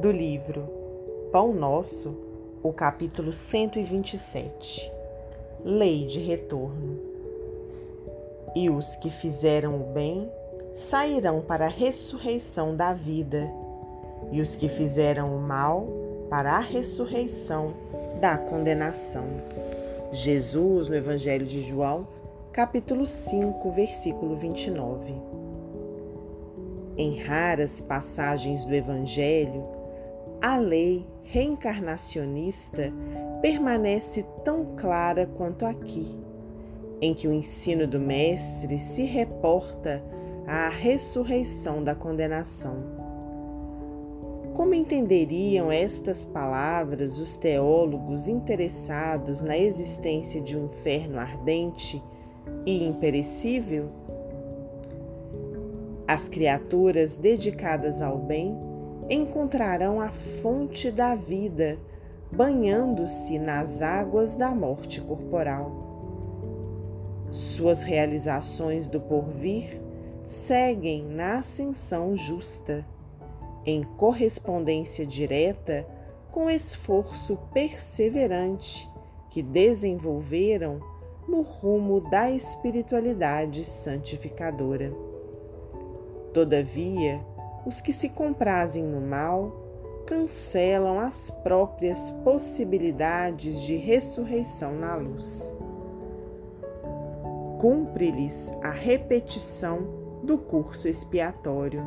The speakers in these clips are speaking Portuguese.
do livro Pão Nosso, o capítulo 127 Lei de Retorno. E os que fizeram o bem sairão para a ressurreição da vida, e os que fizeram o mal para a ressurreição da condenação. Jesus, no Evangelho de João, capítulo 5, versículo 29. Em raras passagens do Evangelho, a lei reencarnacionista permanece tão clara quanto aqui, em que o ensino do Mestre se reporta à ressurreição da condenação. Como entenderiam estas palavras os teólogos interessados na existência de um inferno ardente e imperecível? As criaturas dedicadas ao bem encontrarão a fonte da vida, banhando-se nas águas da morte corporal. Suas realizações do porvir seguem na ascensão justa, em correspondência direta com o esforço perseverante que desenvolveram no rumo da espiritualidade santificadora. Todavia, os que se comprazem no mal cancelam as próprias possibilidades de ressurreição na luz. Cumpre-lhes a repetição do curso expiatório.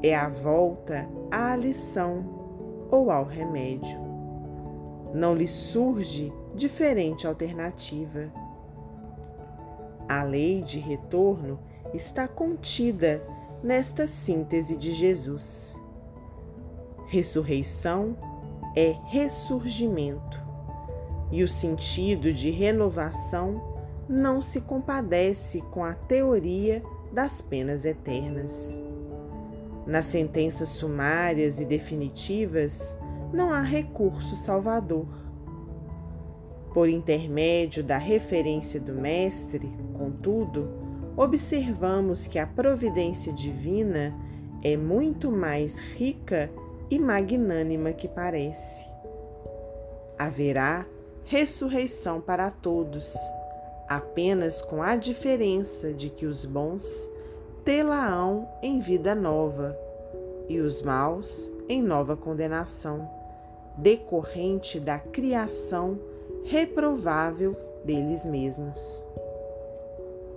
É a volta à lição ou ao remédio. Não lhe surge diferente alternativa. A lei de retorno está contida nesta síntese de Jesus. Ressurreição é ressurgimento, e o sentido de renovação não se compadece com a teoria das penas eternas. Nas sentenças sumárias e definitivas, não há recurso salvador. Por intermédio da referência do Mestre, contudo, observamos que a providência divina é muito mais rica e magnânima que parece. Haverá ressurreição para todos, apenas com a diferença de que os bons tê-la-ão em vida nova e os maus em nova condenação, decorrente da criação reprovável deles mesmos.